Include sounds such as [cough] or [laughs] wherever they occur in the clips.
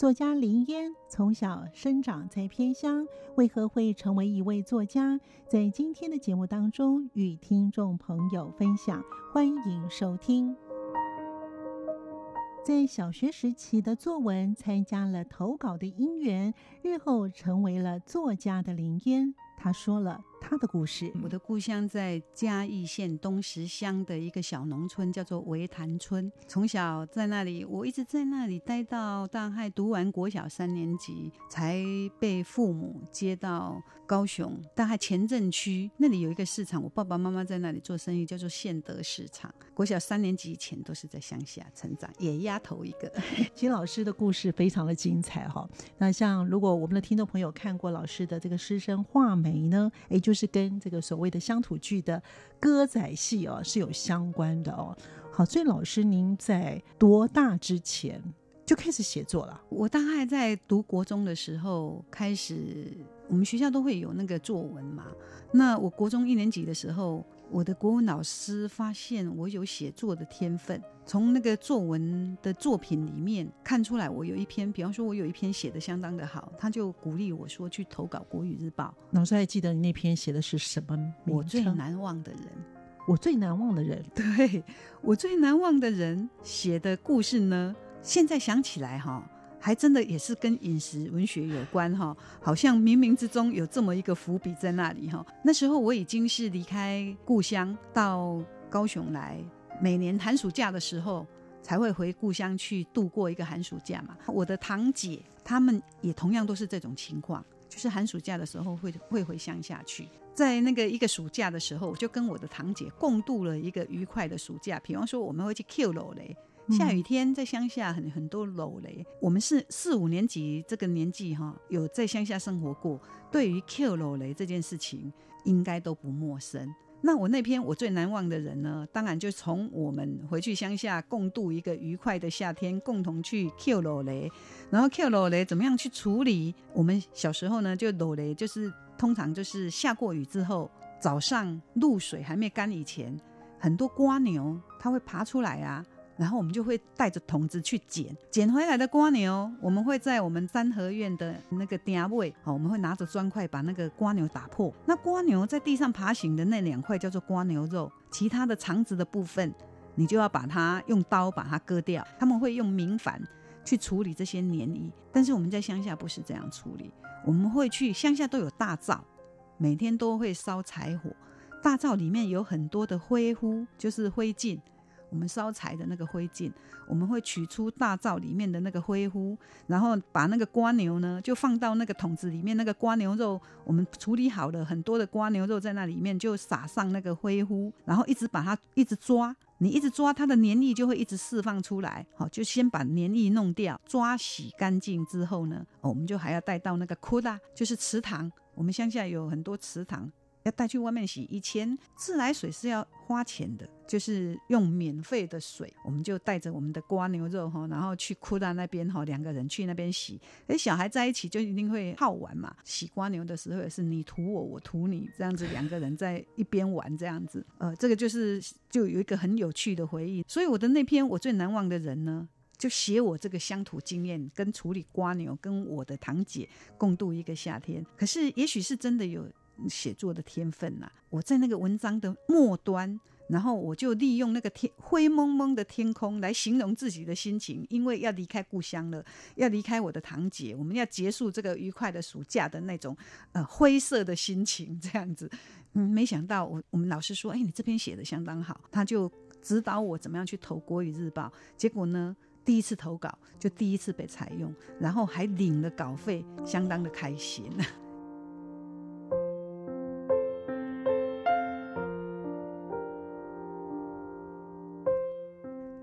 作家林烟从小生长在偏乡，为何会成为一位作家？在今天的节目当中，与听众朋友分享。欢迎收听。在小学时期的作文，参加了投稿的因缘，日后成为了作家的林烟。他说了他的故事。我的故乡在嘉义县东石乡的一个小农村，叫做围潭村。从小在那里，我一直在那里待到大概读完国小三年级，才被父母接到高雄大概前镇区。那里有一个市场，我爸爸妈妈在那里做生意，叫做县德市场。国小三年级以前都是在乡下成长，野丫头一个。[laughs] 其实老师的故事非常的精彩哈。那像如果我们的听众朋友看过老师的这个师生画眉。呢？哎就就是跟这个所谓的乡土剧的歌仔戏哦是有相关的哦。好，所以老师您在多大之前就开始写作了？我大概在读国中的时候开始，我们学校都会有那个作文嘛。那我国中一年级的时候。我的国文老师发现我有写作的天分，从那个作文的作品里面看出来，我有一篇，比方说，我有一篇写的相当的好，他就鼓励我说去投稿《国语日报》。老师还记得你那篇写的是什么？我最难忘的人，我最难忘的人，对，我最难忘的人写的故事呢？现在想起来哈。还真的也是跟饮食文学有关哈，好像冥冥之中有这么一个伏笔在那里哈。那时候我已经是离开故乡到高雄来，每年寒暑假的时候才会回故乡去度过一个寒暑假嘛。我的堂姐她们也同样都是这种情况，就是寒暑假的时候会会回乡下去。在那个一个暑假的时候，我就跟我的堂姐共度了一个愉快的暑假。比方说，我们会去 Q 楼嘞。下雨天在乡下很很多诏雷，我们是四五年级这个年纪哈，有在乡下生活过，对于 Q 楼雷这件事情应该都不陌生。那我那篇我最难忘的人呢，当然就从我们回去乡下共度一个愉快的夏天，共同去 Q 楼雷，然后 Q 楼雷怎么样去处理？我们小时候呢，就楼雷就是通常就是下过雨之后，早上露水还没干以前，很多瓜牛它会爬出来啊。然后我们就会带着桶子去捡，捡回来的瓜牛，我们会在我们三合院的那个鼎位，好，我们会拿着砖块把那个瓜牛打破。那瓜牛在地上爬行的那两块叫做瓜牛肉，其他的肠子的部分，你就要把它用刀把它割掉。他们会用明矾去处理这些黏液，但是我们在乡下不是这样处理，我们会去乡下都有大灶，每天都会烧柴火，大灶里面有很多的灰乎，就是灰烬。我们烧柴的那个灰烬，我们会取出大灶里面的那个灰污，然后把那个瓜牛呢，就放到那个桶子里面。那个瓜牛肉，我们处理好了很多的瓜牛肉在那里面，就撒上那个灰污，然后一直把它一直抓，你一直抓它的黏液就会一直释放出来。好，就先把黏液弄掉，抓洗干净之后呢，我们就还要带到那个库拉，就是池塘。我们乡下有很多池塘。要带去外面洗，以前自来水是要花钱的，就是用免费的水，我们就带着我们的瓜牛肉哈，然后去库大那边哈，两个人去那边洗。哎，小孩在一起就一定会好玩嘛，洗瓜牛的时候也是你涂我，我涂你，这样子两个人在一边玩这样子，呃，这个就是就有一个很有趣的回忆。所以我的那篇我最难忘的人呢，就写我这个乡土经验跟处理瓜牛，跟我的堂姐共度一个夏天。可是也许是真的有。写作的天分呐、我在那个文章的末端，然后我就利用那个天灰蒙蒙的天空来形容自己的心情，因为要离开故乡了，要离开我的堂姐，我们要结束这个愉快的暑假的那种呃灰色的心情，这样子。嗯，没想到我我们老师说，哎，你这篇写的相当好，他就指导我怎么样去投国语日报。结果呢，第一次投稿就第一次被采用，然后还领了稿费，相当的开心。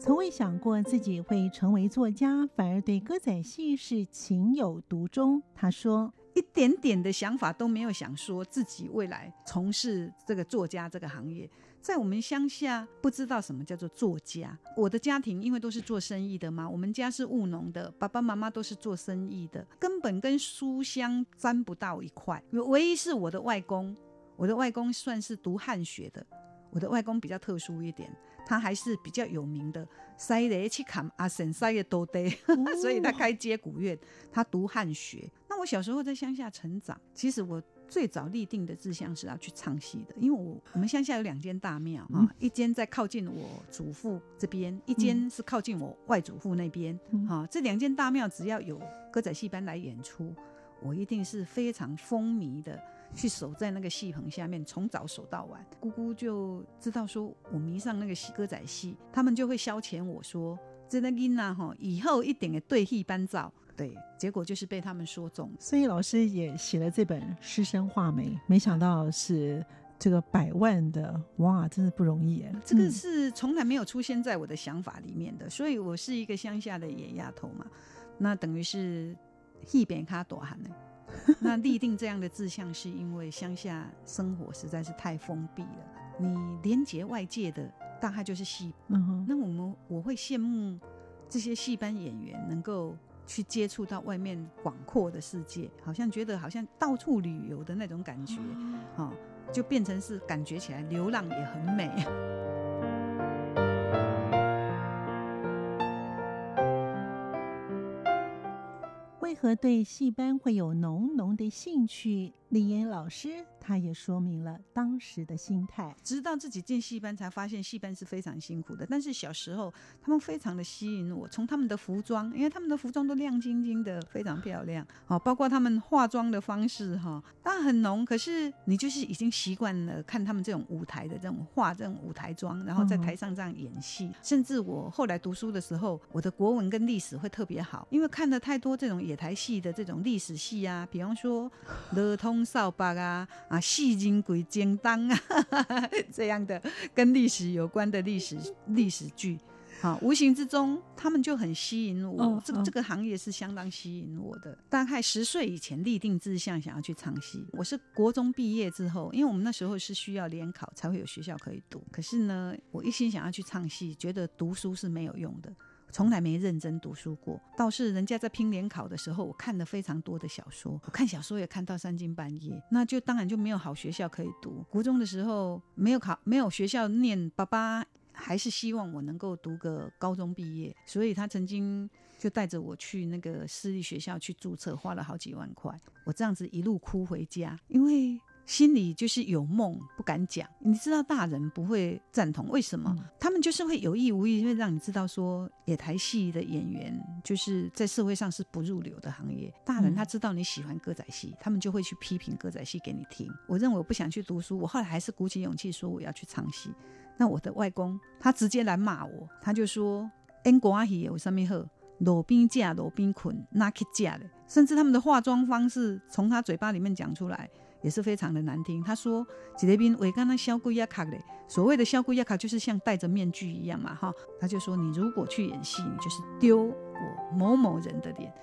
从未想过自己会成为作家，反而对歌仔戏是情有独钟。他说：“一点点的想法都没有，想说自己未来从事这个作家这个行业。在我们乡下，不知道什么叫做作家。我的家庭因为都是做生意的嘛，我们家是务农的，爸爸妈妈都是做生意的，根本跟书香沾不到一块。唯一是我的外公，我的外公算是读汉学的。我的外公比较特殊一点，他还是比较有名的，塞雷去砍阿婶塞耶多得，[laughs] 所以他开接骨院，他读汉学。那我小时候在乡下成长，其实我。最早立定的志向是要去唱戏的，因为我我们乡下有两间大庙啊，嗯、一间在靠近我祖父这边，一间是靠近我外祖父那边。哈、嗯，这两间大庙只要有歌仔戏班来演出，我一定是非常风靡的，去守在那个戏棚下面，从早守到晚。姑姑就知道说我迷上那个戏歌仔戏，他们就会消遣我说：“这个囡仔哈，以后一定会对戏班造。”对，结果就是被他们说中，所以老师也写了这本《师生画眉》，没想到是这个百万的，哇，真的不容易哎！这个是从来没有出现在我的想法里面的，所以我是一个乡下的野丫头嘛，那等于是一边卡多喊呢。[laughs] 那立定这样的志向，是因为乡下生活实在是太封闭了，你连接外界的大概就是戏。嗯哼，那我们我会羡慕这些戏班演员能够。去接触到外面广阔的世界，好像觉得好像到处旅游的那种感觉，哦，就变成是感觉起来流浪也很美。和对戏班会有浓浓的兴趣？李岩老师。他也说明了当时的心态，直到自己进戏班才发现戏班是非常辛苦的。但是小时候他们非常的吸引我，从他们的服装，因为他们的服装都亮晶晶的，非常漂亮。哦，包括他们化妆的方式，哈，当然很浓。可是你就是已经习惯了看他们这种舞台的这种化这种舞台妆，然后在台上这样演戏。嗯、甚至我后来读书的时候，我的国文跟历史会特别好，因为看了太多这种野台戏的这种历史戏啊，比方说《乐通扫把》啊。戏精鬼精当啊，这样的跟历史有关的历史历史剧，好，无形之中他们就很吸引我。哦、这个这个行业是相当吸引我的。大概十岁以前立定志向，想要去唱戏。我是国中毕业之后，因为我们那时候是需要联考才会有学校可以读。可是呢，我一心想要去唱戏，觉得读书是没有用的。从来没认真读书过，倒是人家在拼联考的时候，我看了非常多的小说，我看小说也看到三更半夜，那就当然就没有好学校可以读。国中的时候没有考，没有学校念，爸爸还是希望我能够读个高中毕业，所以他曾经就带着我去那个私立学校去注册，花了好几万块。我这样子一路哭回家，因为。心里就是有梦不敢讲，你知道大人不会赞同，为什么？嗯、他们就是会有意无意会让你知道说，野台戏的演员就是在社会上是不入流的行业。大人他知道你喜欢歌仔戏，他们就会去批评歌仔戏给你听。我认为我不想去读书，我后来还是鼓起勇气说我要去唱戏。那我的外公他直接来骂我，他就说：“英国阿戏有什么好？路边架路边捆、拿去架的？”甚至他们的化妆方式从他嘴巴里面讲出来。也是非常的难听。他说：“这边我刚刚削龟压卡嘞，所谓的削龟压卡就是像戴着面具一样嘛，哈。”他就说：“你如果去演戏，你就是丢我某某人的脸。”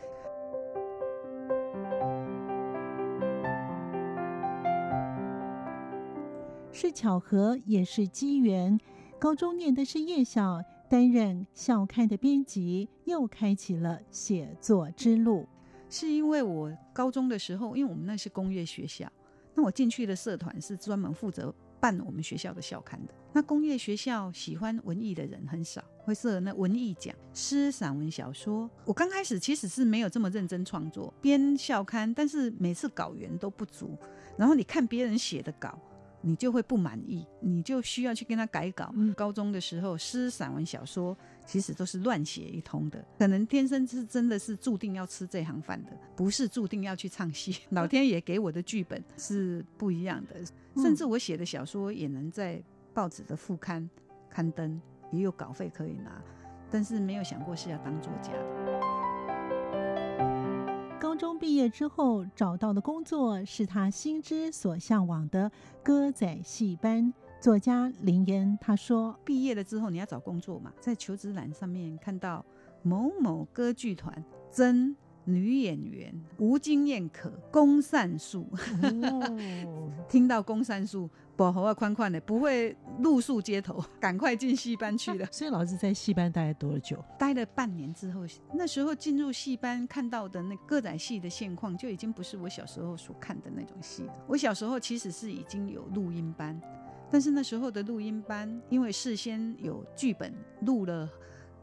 是巧合，也是机缘。高中念的是夜校，担任校刊的编辑，又开启了写作之路。是因为我高中的时候，因为我们那是工业学校。那我进去的社团是专门负责办我们学校的校刊的。那工业学校喜欢文艺的人很少，会设那文艺奖、诗、散文、小说。我刚开始其实是没有这么认真创作编校刊，但是每次稿源都不足。然后你看别人写的稿，你就会不满意，你就需要去跟他改稿。嗯、高中的时候，诗、散文、小说。其实都是乱写一通的，可能天生是真的是注定要吃这行饭的，不是注定要去唱戏。[laughs] 老天爷给我的剧本是不一样的，甚至我写的小说也能在报纸的副刊刊登，也有稿费可以拿，但是没有想过是要当作家的。高中毕业之后找到的工作是他心之所向往的歌仔戏班。作家林妍他说：“毕业了之后，你要找工作嘛，在求职栏上面看到某某歌剧团真女演员，无经验可工善术。[laughs] 哦、听到工善术，保护啊宽宽的，不会露宿街头，[laughs] 赶快进戏班去了。所以老师在戏班待了多久？待了半年之后，那时候进入戏班看到的那歌仔戏的现况，就已经不是我小时候所看的那种戏了。我小时候其实是已经有录音班，但是那时候的录音班，因为事先有剧本录了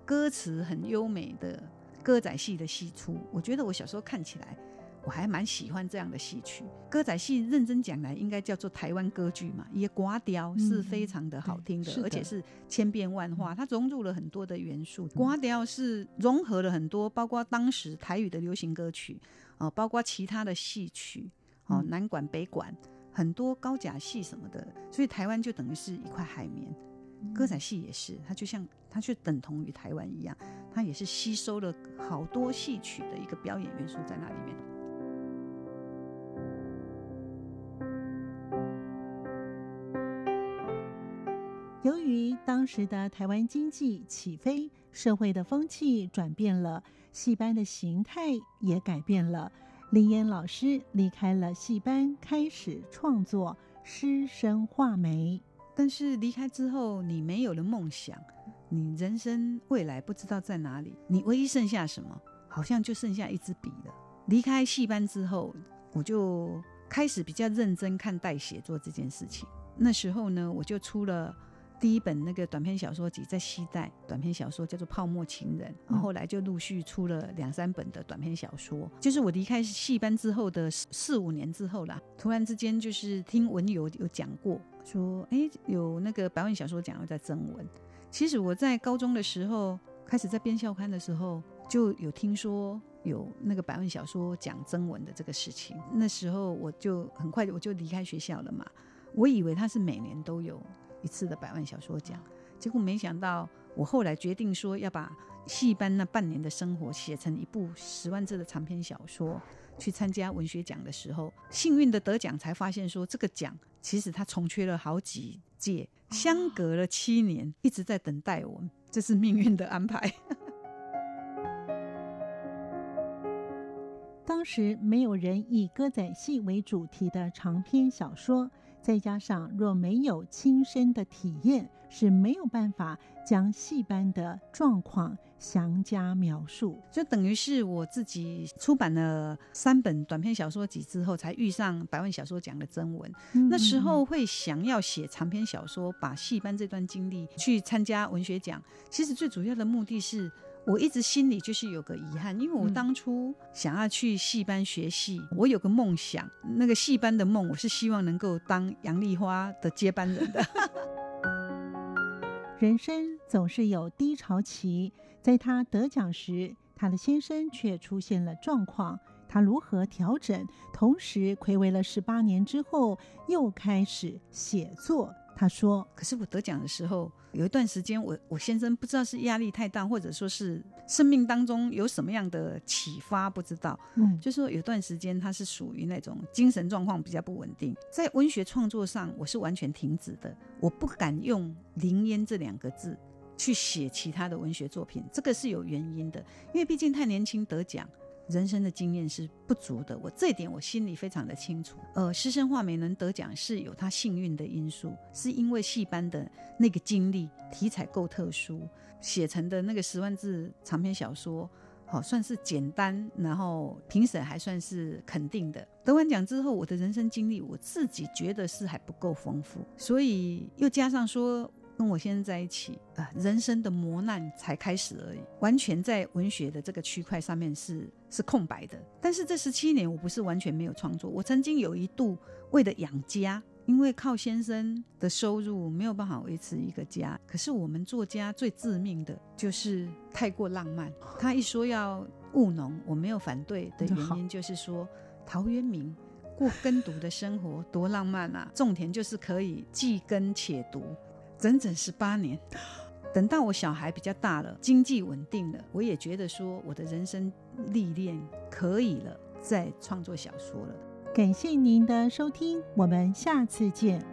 歌词很优美的。歌仔戏的戏出，我觉得我小时候看起来，我还蛮喜欢这样的戏曲。歌仔戏认真讲来，应该叫做台湾歌剧嘛，也歌调是非常的好听的，而且是千变万化，它融入了很多的元素。刮调是融合了很多，包括当时台语的流行歌曲，哦，包括其他的戏曲，哦，南管北管，很多高甲戏什么的，所以台湾就等于是一块海绵。歌仔戏也是，它就像它就等同于台湾一样，它也是吸收了好多戏曲的一个表演元素在那里面。当时的台湾经济起飞，社会的风气转变了，戏班的形态也改变了。林妍老师离开了戏班，开始创作《师生画眉》。但是离开之后，你没有了梦想，你人生未来不知道在哪里。你唯一剩下什么？好像就剩下一支笔了。离开戏班之后，我就开始比较认真看待写作这件事情。那时候呢，我就出了第一本那个短篇小说集，在西代短篇小说叫做《泡沫情人》，然后后来就陆续出了两三本的短篇小说。就是我离开戏班之后的四五年之后啦，突然之间就是听文友有讲过。说，哎，有那个百万小说奖要在征文。其实我在高中的时候，开始在编校刊的时候，就有听说有那个百万小说讲征文的这个事情。那时候我就很快我就离开学校了嘛。我以为他是每年都有一次的百万小说奖，结果没想到，我后来决定说要把戏班那半年的生活写成一部十万字的长篇小说。去参加文学奖的时候，幸运的得奖，才发现说这个奖其实它重缺了好几届，相隔了七年，一直在等待我们，这是命运的安排。[laughs] 当时没有人以歌仔戏为主题的长篇小说。再加上若没有亲身的体验，是没有办法将戏班的状况详加描述。就等于是我自己出版了三本短篇小说集之后，才遇上百万小说奖的征文。嗯、那时候会想要写长篇小说，把戏班这段经历去参加文学奖。其实最主要的目的是。我一直心里就是有个遗憾，因为我当初想要去戏班学戏，嗯、我有个梦想，那个戏班的梦，我是希望能够当杨丽花的接班人的。[laughs] 人生总是有低潮期，在他得奖时，他的先生却出现了状况，他如何调整？同时，睽违了十八年之后，又开始写作。他说：“可是我得奖的时候，有一段时间我，我我先生不知道是压力太大，或者说是生命当中有什么样的启发，不知道。嗯，就是说有段时间他是属于那种精神状况比较不稳定，在文学创作上我是完全停止的，我不敢用‘林烟’这两个字去写其他的文学作品，这个是有原因的，因为毕竟太年轻得奖。”人生的经验是不足的，我这点我心里非常的清楚。呃，师生画眉能得奖是有他幸运的因素，是因为戏班的那个经历，题材够特殊，写成的那个十万字长篇小说，好、算是简单，然后评审还算是肯定的。得完奖之后，我的人生经历我自己觉得是还不够丰富，所以又加上说。跟我先生在一起啊，人生的磨难才开始而已，完全在文学的这个区块上面是是空白的。但是这十七年，我不是完全没有创作。我曾经有一度为了养家，因为靠先生的收入没有办法维持一个家。可是我们作家最致命的就是太过浪漫。他一说要务农，我没有反对的原因 [laughs] 就是说，陶渊明过耕读的生活多浪漫啊！种田就是可以既耕且读。整整十八年，等到我小孩比较大了，经济稳定了，我也觉得说我的人生历练可以了，再创作小说了。感谢您的收听，我们下次见。